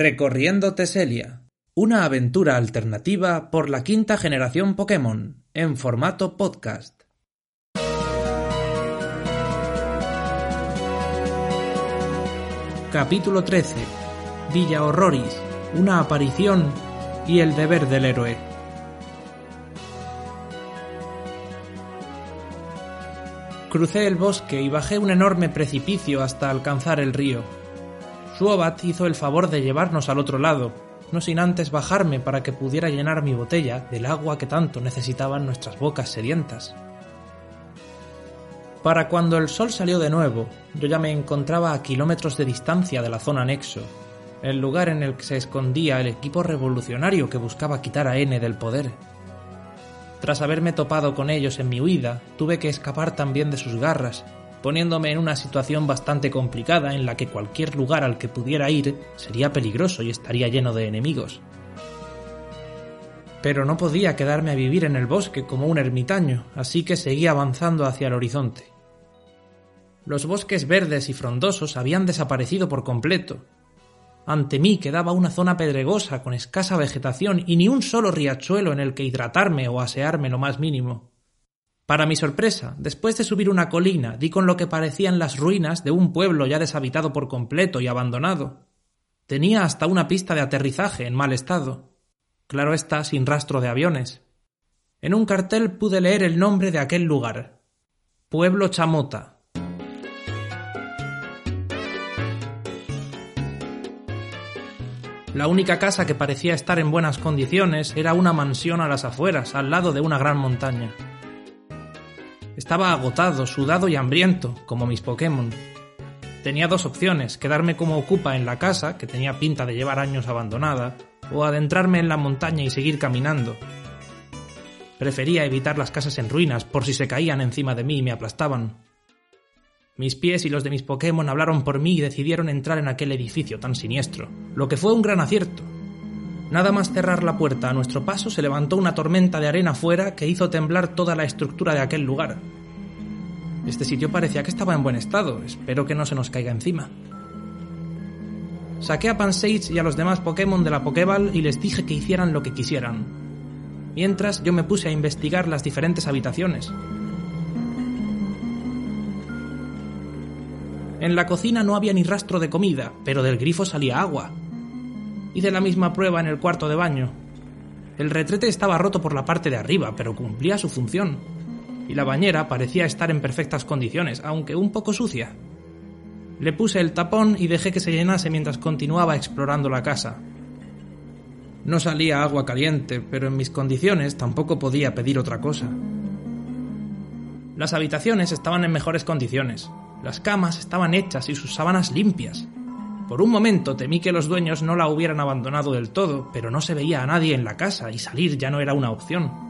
Recorriendo Teselia. Una aventura alternativa por la quinta generación Pokémon, en formato podcast. Capítulo 13. Villa Horroris. Una aparición y el deber del héroe. Crucé el bosque y bajé un enorme precipicio hasta alcanzar el río. Suobat hizo el favor de llevarnos al otro lado, no sin antes bajarme para que pudiera llenar mi botella del agua que tanto necesitaban nuestras bocas sedientas. Para cuando el sol salió de nuevo, yo ya me encontraba a kilómetros de distancia de la zona anexo, el lugar en el que se escondía el equipo revolucionario que buscaba quitar a N del poder. Tras haberme topado con ellos en mi huida, tuve que escapar también de sus garras, poniéndome en una situación bastante complicada en la que cualquier lugar al que pudiera ir sería peligroso y estaría lleno de enemigos. Pero no podía quedarme a vivir en el bosque como un ermitaño, así que seguí avanzando hacia el horizonte. Los bosques verdes y frondosos habían desaparecido por completo. Ante mí quedaba una zona pedregosa con escasa vegetación y ni un solo riachuelo en el que hidratarme o asearme lo más mínimo. Para mi sorpresa, después de subir una colina, di con lo que parecían las ruinas de un pueblo ya deshabitado por completo y abandonado. Tenía hasta una pista de aterrizaje en mal estado. Claro está, sin rastro de aviones. En un cartel pude leer el nombre de aquel lugar. Pueblo Chamota. La única casa que parecía estar en buenas condiciones era una mansión a las afueras, al lado de una gran montaña. Estaba agotado, sudado y hambriento, como mis Pokémon. Tenía dos opciones, quedarme como ocupa en la casa, que tenía pinta de llevar años abandonada, o adentrarme en la montaña y seguir caminando. Prefería evitar las casas en ruinas por si se caían encima de mí y me aplastaban. Mis pies y los de mis Pokémon hablaron por mí y decidieron entrar en aquel edificio tan siniestro, lo que fue un gran acierto. Nada más cerrar la puerta a nuestro paso se levantó una tormenta de arena fuera que hizo temblar toda la estructura de aquel lugar. Este sitio parecía que estaba en buen estado, espero que no se nos caiga encima. Saqué a Pansage y a los demás Pokémon de la Pokéball y les dije que hicieran lo que quisieran. Mientras yo me puse a investigar las diferentes habitaciones. En la cocina no había ni rastro de comida, pero del grifo salía agua. Hice la misma prueba en el cuarto de baño. El retrete estaba roto por la parte de arriba, pero cumplía su función. Y la bañera parecía estar en perfectas condiciones, aunque un poco sucia. Le puse el tapón y dejé que se llenase mientras continuaba explorando la casa. No salía agua caliente, pero en mis condiciones tampoco podía pedir otra cosa. Las habitaciones estaban en mejores condiciones. Las camas estaban hechas y sus sábanas limpias. Por un momento temí que los dueños no la hubieran abandonado del todo, pero no se veía a nadie en la casa y salir ya no era una opción.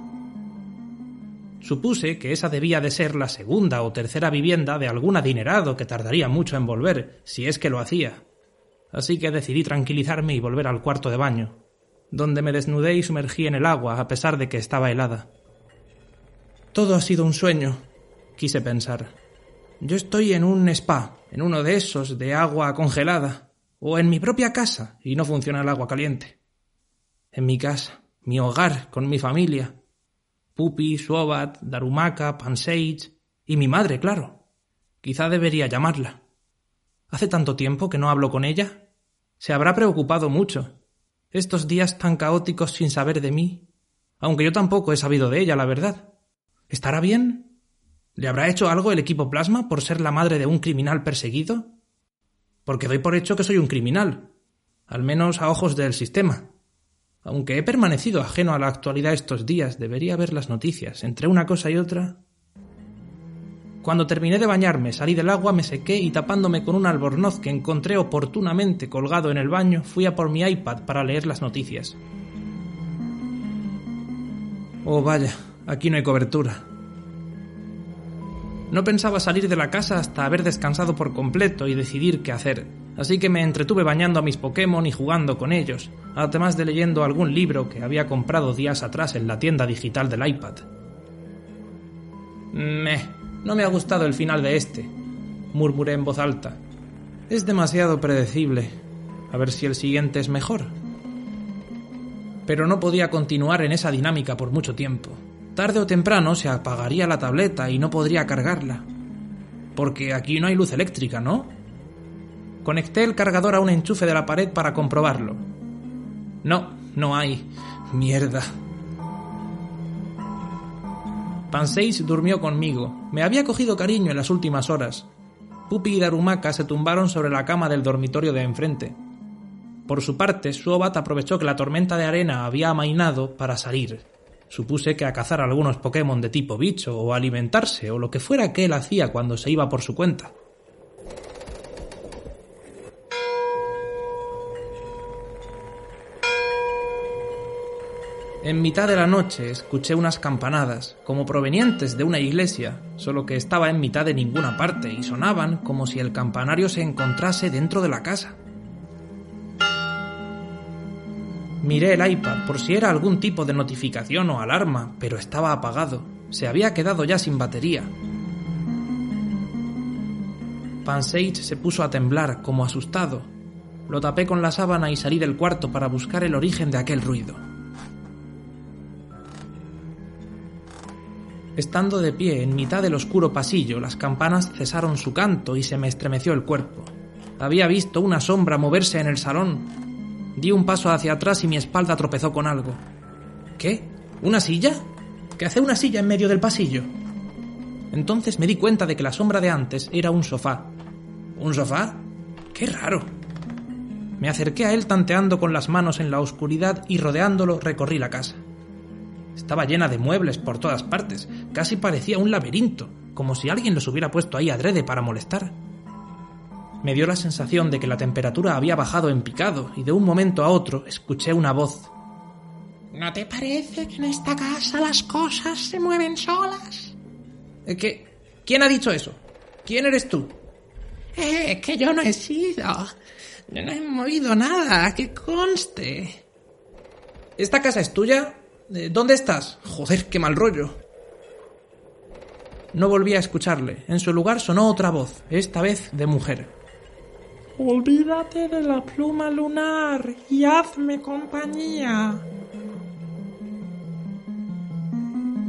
Supuse que esa debía de ser la segunda o tercera vivienda de algún adinerado que tardaría mucho en volver, si es que lo hacía. Así que decidí tranquilizarme y volver al cuarto de baño, donde me desnudé y sumergí en el agua a pesar de que estaba helada. Todo ha sido un sueño, quise pensar. Yo estoy en un spa, en uno de esos de agua congelada, o en mi propia casa y no funciona el agua caliente. En mi casa, mi hogar, con mi familia. Pupi, Suobat, Darumaka, Pansage y mi madre, claro. Quizá debería llamarla. Hace tanto tiempo que no hablo con ella. Se habrá preocupado mucho. Estos días tan caóticos sin saber de mí. Aunque yo tampoco he sabido de ella, la verdad. ¿Estará bien? ¿Le habrá hecho algo el equipo Plasma por ser la madre de un criminal perseguido? Porque doy por hecho que soy un criminal, al menos a ojos del sistema. Aunque he permanecido ajeno a la actualidad estos días, debería ver las noticias. Entre una cosa y otra. Cuando terminé de bañarme, salí del agua, me sequé y tapándome con un albornoz que encontré oportunamente colgado en el baño, fui a por mi iPad para leer las noticias. Oh, vaya, aquí no hay cobertura. No pensaba salir de la casa hasta haber descansado por completo y decidir qué hacer, así que me entretuve bañando a mis Pokémon y jugando con ellos, además de leyendo algún libro que había comprado días atrás en la tienda digital del iPad. Meh, no me ha gustado el final de este, murmuré en voz alta. Es demasiado predecible. A ver si el siguiente es mejor. Pero no podía continuar en esa dinámica por mucho tiempo. Tarde o temprano se apagaría la tableta y no podría cargarla. Porque aquí no hay luz eléctrica, ¿no? Conecté el cargador a un enchufe de la pared para comprobarlo. No, no hay. Mierda. Panseis durmió conmigo. Me había cogido cariño en las últimas horas. Pupi y Darumaka se tumbaron sobre la cama del dormitorio de enfrente. Por su parte, Suobat aprovechó que la tormenta de arena había amainado para salir. Supuse que a cazar algunos Pokémon de tipo bicho o alimentarse o lo que fuera que él hacía cuando se iba por su cuenta. En mitad de la noche escuché unas campanadas, como provenientes de una iglesia, solo que estaba en mitad de ninguna parte y sonaban como si el campanario se encontrase dentro de la casa. Miré el iPad por si era algún tipo de notificación o alarma, pero estaba apagado. Se había quedado ya sin batería. Pansage se puso a temblar, como asustado. Lo tapé con la sábana y salí del cuarto para buscar el origen de aquel ruido. Estando de pie en mitad del oscuro pasillo, las campanas cesaron su canto y se me estremeció el cuerpo. Había visto una sombra moverse en el salón, Di un paso hacia atrás y mi espalda tropezó con algo. ¿Qué? ¿Una silla? ¿Qué hace una silla en medio del pasillo? Entonces me di cuenta de que la sombra de antes era un sofá. ¿Un sofá? ¡Qué raro! Me acerqué a él tanteando con las manos en la oscuridad y rodeándolo recorrí la casa. Estaba llena de muebles por todas partes, casi parecía un laberinto, como si alguien los hubiera puesto ahí adrede para molestar. Me dio la sensación de que la temperatura había bajado en picado y de un momento a otro escuché una voz. ¿No te parece que en esta casa las cosas se mueven solas? Eh, ¿Qué? ¿Quién ha dicho eso? ¿Quién eres tú? Eh, que yo no he sido. Yo no he movido nada, que conste. ¿Esta casa es tuya? Eh, ¿Dónde estás? Joder, qué mal rollo. No volví a escucharle. En su lugar sonó otra voz, esta vez de mujer. Olvídate de la pluma lunar y hazme compañía.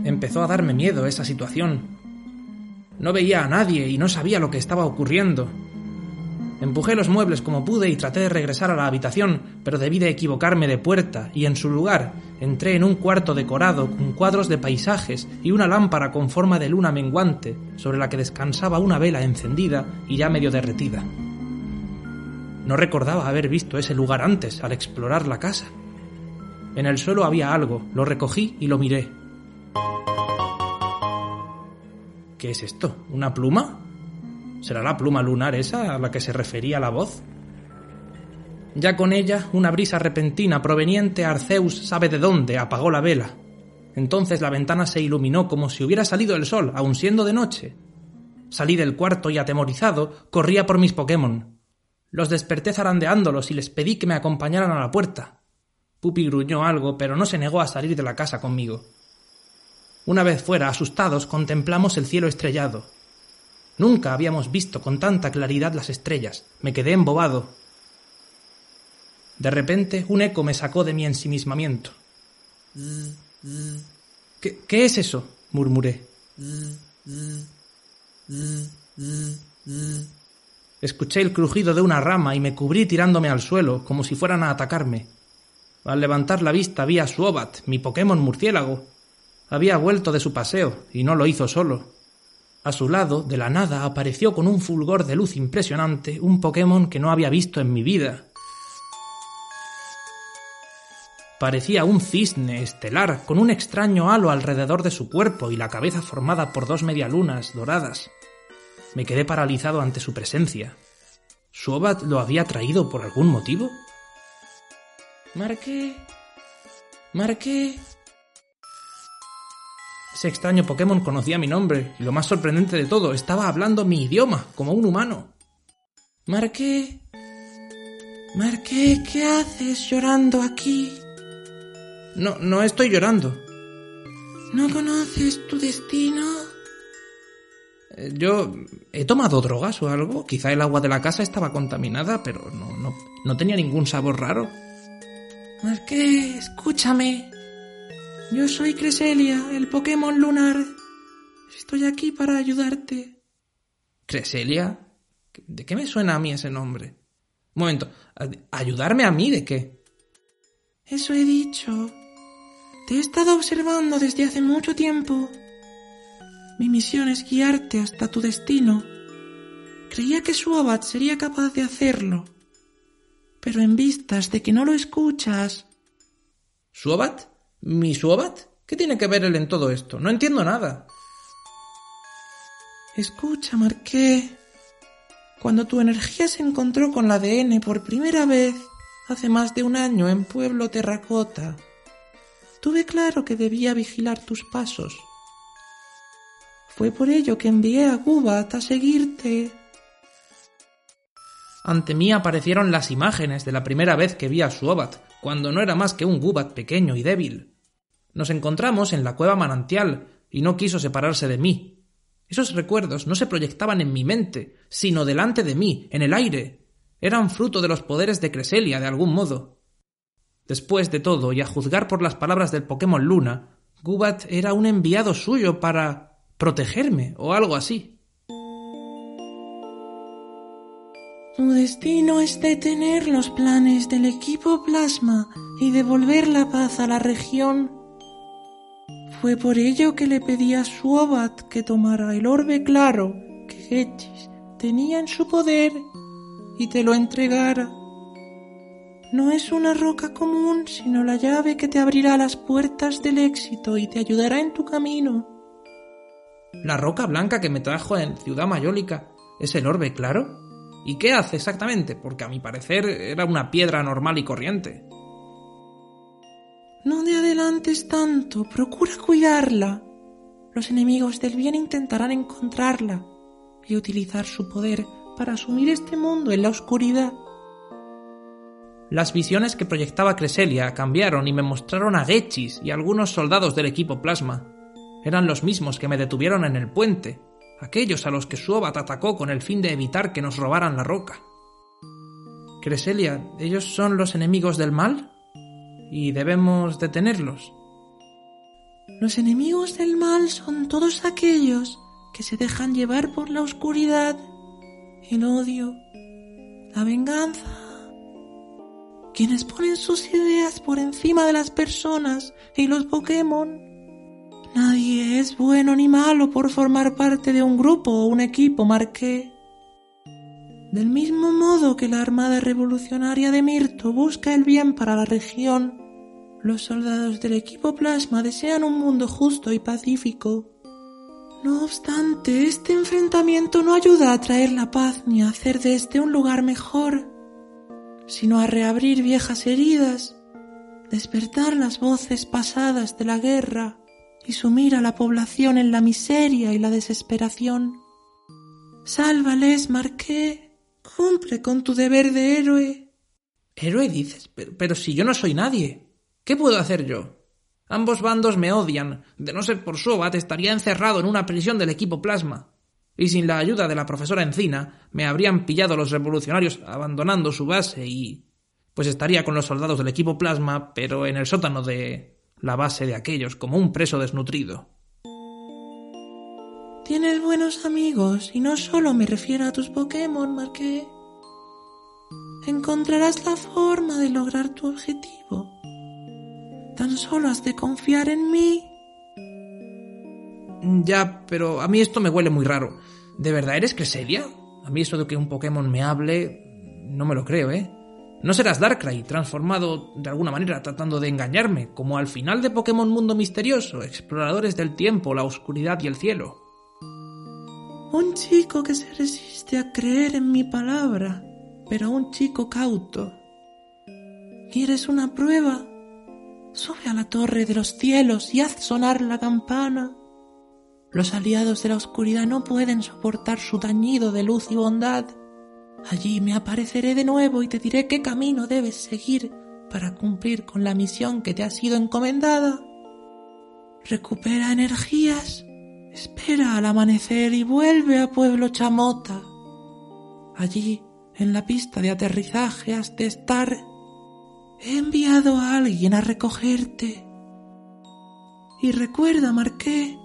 Empezó a darme miedo esa situación. No veía a nadie y no sabía lo que estaba ocurriendo. Empujé los muebles como pude y traté de regresar a la habitación, pero debí de equivocarme de puerta y en su lugar entré en un cuarto decorado con cuadros de paisajes y una lámpara con forma de luna menguante sobre la que descansaba una vela encendida y ya medio derretida. No recordaba haber visto ese lugar antes al explorar la casa. En el suelo había algo, lo recogí y lo miré. ¿Qué es esto? ¿Una pluma? ¿Será la pluma lunar esa a la que se refería la voz? Ya con ella, una brisa repentina proveniente Arceus sabe de dónde apagó la vela. Entonces la ventana se iluminó como si hubiera salido el sol, aun siendo de noche. Salí del cuarto y atemorizado corría por mis Pokémon. Los desperté zarandeándolos y les pedí que me acompañaran a la puerta. Pupi gruñó algo, pero no se negó a salir de la casa conmigo. Una vez fuera, asustados, contemplamos el cielo estrellado. Nunca habíamos visto con tanta claridad las estrellas. Me quedé embobado. De repente, un eco me sacó de mi ensimismamiento. ¿Qué, qué es eso? murmuré. Escuché el crujido de una rama y me cubrí tirándome al suelo, como si fueran a atacarme. Al levantar la vista vi a Suobat, mi Pokémon murciélago. Había vuelto de su paseo, y no lo hizo solo. A su lado, de la nada, apareció con un fulgor de luz impresionante un Pokémon que no había visto en mi vida. Parecía un cisne estelar con un extraño halo alrededor de su cuerpo y la cabeza formada por dos medialunas doradas. Me quedé paralizado ante su presencia. ¿Suobat lo había traído por algún motivo? Marqué. Marqué. Ese extraño Pokémon conocía mi nombre, y lo más sorprendente de todo, estaba hablando mi idioma, como un humano. Marqué. Marqué, ¿qué haces llorando aquí? No, no estoy llorando. ¿No conoces tu destino? Yo he tomado drogas o algo. Quizá el agua de la casa estaba contaminada, pero no, no, no tenía ningún sabor raro. Marqué, escúchame. Yo soy Creselia, el Pokémon lunar. Estoy aquí para ayudarte. ¿Creselia? ¿De qué me suena a mí ese nombre? Un momento, ¿ayudarme a mí de qué? Eso he dicho. Te he estado observando desde hace mucho tiempo. Mi misión es guiarte hasta tu destino. Creía que Suabat sería capaz de hacerlo. Pero en vistas de que no lo escuchas. ¿Suabat? ¿Mi Suabat? ¿Qué tiene que ver él en todo esto? No entiendo nada. Escucha, Marqué. Cuando tu energía se encontró con la ADN por primera vez, hace más de un año en Pueblo Terracota, tuve claro que debía vigilar tus pasos. Fue por ello que envié a Gubat a seguirte. Ante mí aparecieron las imágenes de la primera vez que vi a Suobat, cuando no era más que un Gubat pequeño y débil. Nos encontramos en la cueva manantial y no quiso separarse de mí. Esos recuerdos no se proyectaban en mi mente, sino delante de mí, en el aire. Eran fruto de los poderes de Creselia, de algún modo. Después de todo, y a juzgar por las palabras del Pokémon Luna, Gubat era un enviado suyo para protegerme o algo así. Tu destino es detener los planes del equipo Plasma y devolver la paz a la región. Fue por ello que le pedí a Suobat que tomara el orbe claro que Gechis tenía en su poder y te lo entregara. No es una roca común, sino la llave que te abrirá las puertas del éxito y te ayudará en tu camino. ¿La roca blanca que me trajo en Ciudad Mayólica es el orbe claro? ¿Y qué hace exactamente? Porque a mi parecer era una piedra normal y corriente. No te adelantes tanto, procura cuidarla. Los enemigos del bien intentarán encontrarla y utilizar su poder para asumir este mundo en la oscuridad. Las visiones que proyectaba Creselia cambiaron y me mostraron a Gechis y algunos soldados del equipo Plasma. Eran los mismos que me detuvieron en el puente, aquellos a los que Suobat atacó con el fin de evitar que nos robaran la roca. Creselia, ¿ellos son los enemigos del mal? ¿Y debemos detenerlos? Los enemigos del mal son todos aquellos que se dejan llevar por la oscuridad, el odio, la venganza, quienes ponen sus ideas por encima de las personas y los Pokémon Nadie es bueno ni malo por formar parte de un grupo o un equipo marqué. Del mismo modo que la Armada Revolucionaria de Mirto busca el bien para la región, los soldados del equipo Plasma desean un mundo justo y pacífico. No obstante, este enfrentamiento no ayuda a traer la paz ni a hacer de este un lugar mejor, sino a reabrir viejas heridas, despertar las voces pasadas de la guerra y sumir a la población en la miseria y la desesperación. Sálvales, Marqué. Cumple con tu deber de héroe. ¿Héroe dices? Pero, si yo no soy nadie. ¿Qué puedo hacer yo? Ambos bandos me odian. De no ser por Sobat estaría encerrado en una prisión del equipo Plasma. Y sin la ayuda de la profesora Encina, me habrían pillado los revolucionarios abandonando su base y... pues estaría con los soldados del equipo Plasma, pero en el sótano de la base de aquellos como un preso desnutrido. Tienes buenos amigos y no solo me refiero a tus Pokémon, Marqué. Encontrarás la forma de lograr tu objetivo. Tan solo has de confiar en mí. Ya, pero a mí esto me huele muy raro. ¿De verdad eres Creselia? A mí eso de que un Pokémon me hable... no me lo creo, ¿eh? No serás Darkrai, transformado de alguna manera tratando de engañarme, como al final de Pokémon Mundo Misterioso, exploradores del tiempo, la oscuridad y el cielo. Un chico que se resiste a creer en mi palabra, pero un chico cauto. ¿Quieres una prueba? Sube a la torre de los cielos y haz sonar la campana. Los aliados de la oscuridad no pueden soportar su tañido de luz y bondad. Allí me apareceré de nuevo y te diré qué camino debes seguir para cumplir con la misión que te ha sido encomendada. Recupera energías, espera al amanecer y vuelve a Pueblo Chamota. Allí, en la pista de aterrizaje, has de estar. He enviado a alguien a recogerte. Y recuerda, Marqué,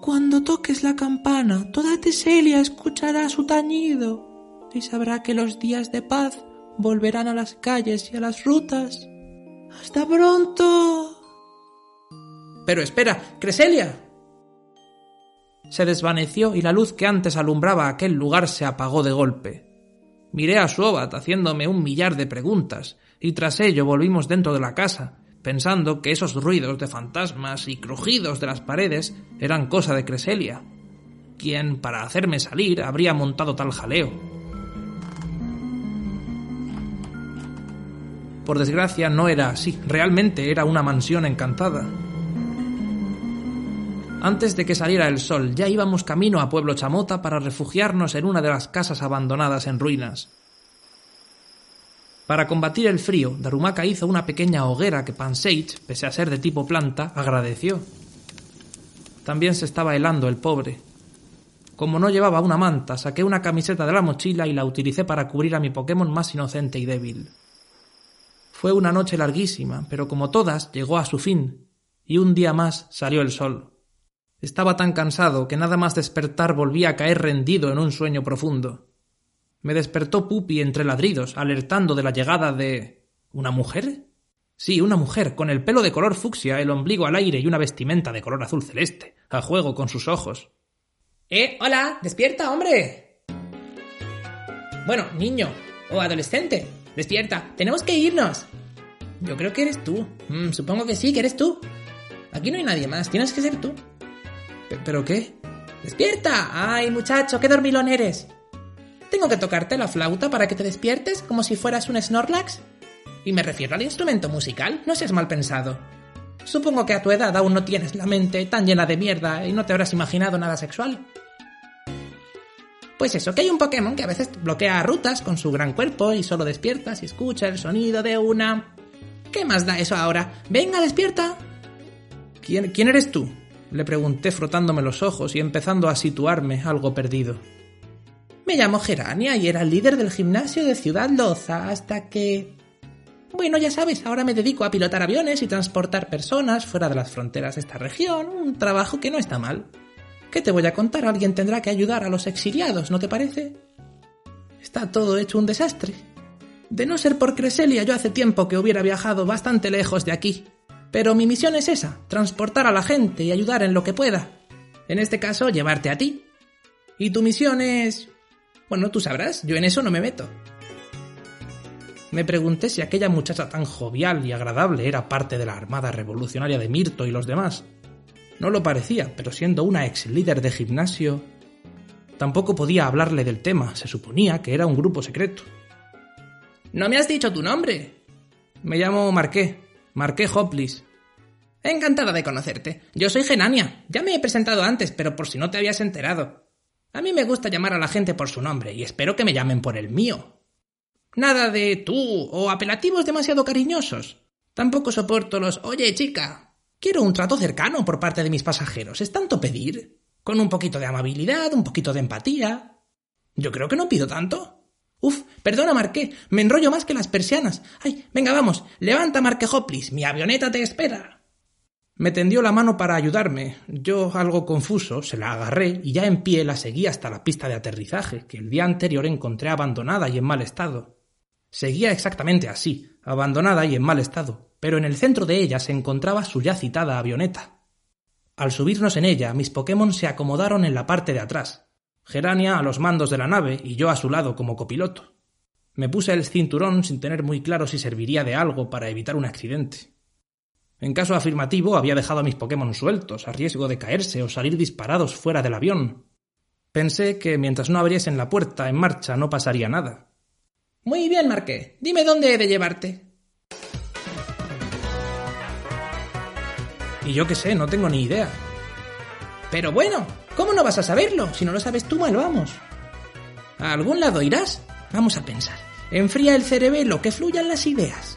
cuando toques la campana, toda Teselia escuchará su tañido y sabrá que los días de paz volverán a las calles y a las rutas. ¡Hasta pronto! Pero espera, Creselia. Se desvaneció y la luz que antes alumbraba aquel lugar se apagó de golpe. Miré a Suobat haciéndome un millar de preguntas, y tras ello volvimos dentro de la casa, pensando que esos ruidos de fantasmas y crujidos de las paredes eran cosa de Creselia, quien, para hacerme salir, habría montado tal jaleo. Por desgracia no era así, realmente era una mansión encantada. Antes de que saliera el sol, ya íbamos camino a Pueblo Chamota para refugiarnos en una de las casas abandonadas en ruinas. Para combatir el frío, Darumaka hizo una pequeña hoguera que Pansage, pese a ser de tipo planta, agradeció. También se estaba helando el pobre. Como no llevaba una manta, saqué una camiseta de la mochila y la utilicé para cubrir a mi Pokémon más inocente y débil. Fue una noche larguísima, pero como todas, llegó a su fin, y un día más salió el sol. Estaba tan cansado que nada más despertar volvía a caer rendido en un sueño profundo. Me despertó Pupi entre ladridos, alertando de la llegada de. ¿Una mujer? Sí, una mujer, con el pelo de color fucsia, el ombligo al aire y una vestimenta de color azul celeste, a juego con sus ojos. ¡Eh, hola! ¡Despierta, hombre! Bueno, niño o adolescente, despierta, tenemos que irnos. Yo creo que eres tú. Mm, supongo que sí, que eres tú. Aquí no hay nadie más, tienes que ser tú. ¿Pero qué? ¡Despierta! ¡Ay, muchacho, qué dormilón eres! ¿Tengo que tocarte la flauta para que te despiertes como si fueras un Snorlax? Y me refiero al instrumento musical, no seas mal pensado. Supongo que a tu edad aún no tienes la mente tan llena de mierda y no te habrás imaginado nada sexual. Pues eso, que hay un Pokémon que a veces bloquea rutas con su gran cuerpo y solo despiertas y escucha el sonido de una... ¿Qué más da eso ahora? Venga, despierta. ¿Quién, ¿Quién eres tú? Le pregunté frotándome los ojos y empezando a situarme algo perdido. Me llamo Gerania y era el líder del gimnasio de Ciudad Loza hasta que... Bueno, ya sabes, ahora me dedico a pilotar aviones y transportar personas fuera de las fronteras de esta región, un trabajo que no está mal. ¿Qué te voy a contar? Alguien tendrá que ayudar a los exiliados, ¿no te parece? Está todo hecho un desastre. De no ser por Creselia, yo hace tiempo que hubiera viajado bastante lejos de aquí. Pero mi misión es esa, transportar a la gente y ayudar en lo que pueda. En este caso, llevarte a ti. Y tu misión es... Bueno, tú sabrás, yo en eso no me meto. Me pregunté si aquella muchacha tan jovial y agradable era parte de la Armada Revolucionaria de Mirto y los demás. No lo parecía, pero siendo una ex líder de gimnasio... Tampoco podía hablarle del tema, se suponía que era un grupo secreto. No me has dicho tu nombre. Me llamo Marqué. Marqué Hoplis. Encantada de conocerte. Yo soy Genania. Ya me he presentado antes, pero por si no te habías enterado. A mí me gusta llamar a la gente por su nombre y espero que me llamen por el mío. Nada de tú o apelativos demasiado cariñosos. Tampoco soporto los Oye, chica. Quiero un trato cercano por parte de mis pasajeros. ¿Es tanto pedir? Con un poquito de amabilidad, un poquito de empatía. Yo creo que no pido tanto. Uf, perdona, Marqué, me enrollo más que las persianas. Ay, venga, vamos, levanta, Marqué Hoplis, mi avioneta te espera. Me tendió la mano para ayudarme. Yo, algo confuso, se la agarré y ya en pie la seguí hasta la pista de aterrizaje, que el día anterior encontré abandonada y en mal estado. Seguía exactamente así, abandonada y en mal estado, pero en el centro de ella se encontraba su ya citada avioneta. Al subirnos en ella, mis Pokémon se acomodaron en la parte de atrás, Gerania a los mandos de la nave y yo a su lado como copiloto. Me puse el cinturón sin tener muy claro si serviría de algo para evitar un accidente. En caso afirmativo, había dejado a mis Pokémon sueltos, a riesgo de caerse o salir disparados fuera del avión. Pensé que mientras no abriesen la puerta en marcha no pasaría nada. Muy bien, Marqué. Dime dónde he de llevarte. Yo qué sé, no tengo ni idea. Pero bueno, ¿cómo no vas a saberlo? Si no lo sabes tú, mal vamos. ¿A algún lado irás? Vamos a pensar. Enfría el cerebelo, que fluyan las ideas.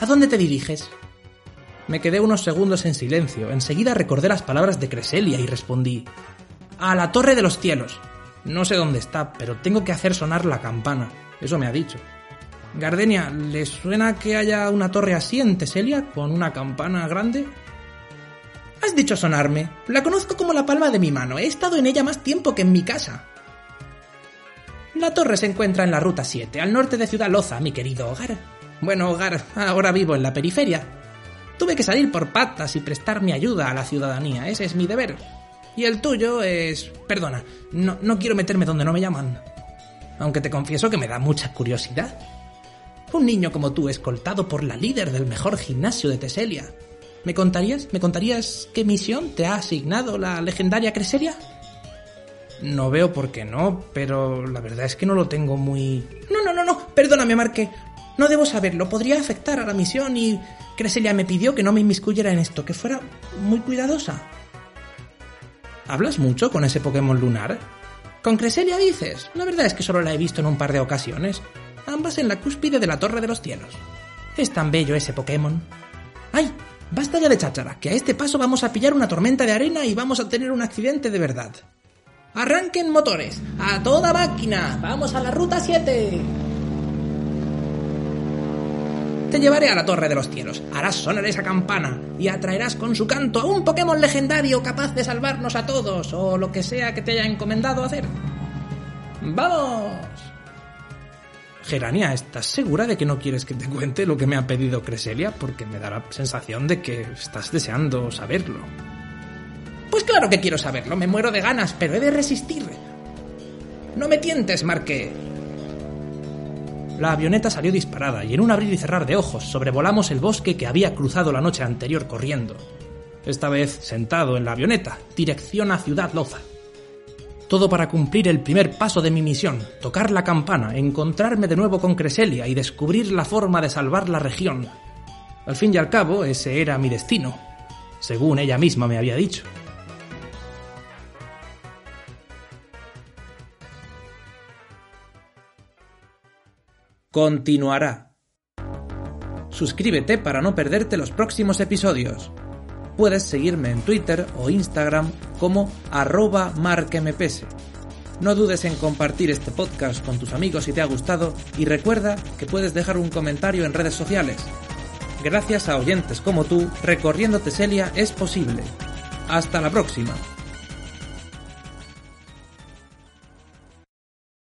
¿A dónde te diriges? Me quedé unos segundos en silencio. Enseguida recordé las palabras de Creselia y respondí. A la Torre de los Cielos. No sé dónde está, pero tengo que hacer sonar la campana. Eso me ha dicho. Gardenia, ¿le suena que haya una torre así en Teselia, con una campana grande? Has dicho sonarme. La conozco como la palma de mi mano. He estado en ella más tiempo que en mi casa. La torre se encuentra en la Ruta 7, al norte de Ciudad Loza, mi querido hogar. Bueno, hogar, ahora vivo en la periferia. Tuve que salir por patas y prestar mi ayuda a la ciudadanía. Ese es mi deber. Y el tuyo es... Perdona, no, no quiero meterme donde no me llaman. Aunque te confieso que me da mucha curiosidad. Un niño como tú escoltado por la líder del mejor gimnasio de Teselia, ¿Me contarías? ¿Me contarías qué misión te ha asignado la legendaria Creseria? No veo por qué no, pero la verdad es que no lo tengo muy... No, no, no, no, perdóname, Marque. No debo saberlo, podría afectar a la misión y Creselia me pidió que no me inmiscuyera en esto, que fuera muy cuidadosa. ¿Hablas mucho con ese Pokémon lunar? ¿Con Creselia dices? La verdad es que solo la he visto en un par de ocasiones, ambas en la cúspide de la Torre de los Cielos. Es tan bello ese Pokémon. ¡Ay! Basta ya de cháchara, que a este paso vamos a pillar una tormenta de arena y vamos a tener un accidente de verdad. ¡Arranquen motores! ¡A toda máquina! ¡Vamos a la ruta 7! Te llevaré a la Torre de los Cielos, harás sonar esa campana y atraerás con su canto a un Pokémon legendario capaz de salvarnos a todos o lo que sea que te haya encomendado hacer. ¡Vamos! Gerania, ¿estás segura de que no quieres que te cuente lo que me ha pedido Creselia? Porque me da la sensación de que estás deseando saberlo. Pues claro que quiero saberlo, me muero de ganas, pero he de resistir. No me tientes, Marque. La avioneta salió disparada y en un abrir y cerrar de ojos sobrevolamos el bosque que había cruzado la noche anterior corriendo. Esta vez sentado en la avioneta, dirección a Ciudad Loza. Todo para cumplir el primer paso de mi misión, tocar la campana, encontrarme de nuevo con Creselia y descubrir la forma de salvar la región. Al fin y al cabo, ese era mi destino, según ella misma me había dicho. Continuará. Suscríbete para no perderte los próximos episodios puedes seguirme en Twitter o Instagram como arroba marquemepese. No dudes en compartir este podcast con tus amigos si te ha gustado y recuerda que puedes dejar un comentario en redes sociales. Gracias a oyentes como tú, recorriendo Teselia es posible. Hasta la próxima.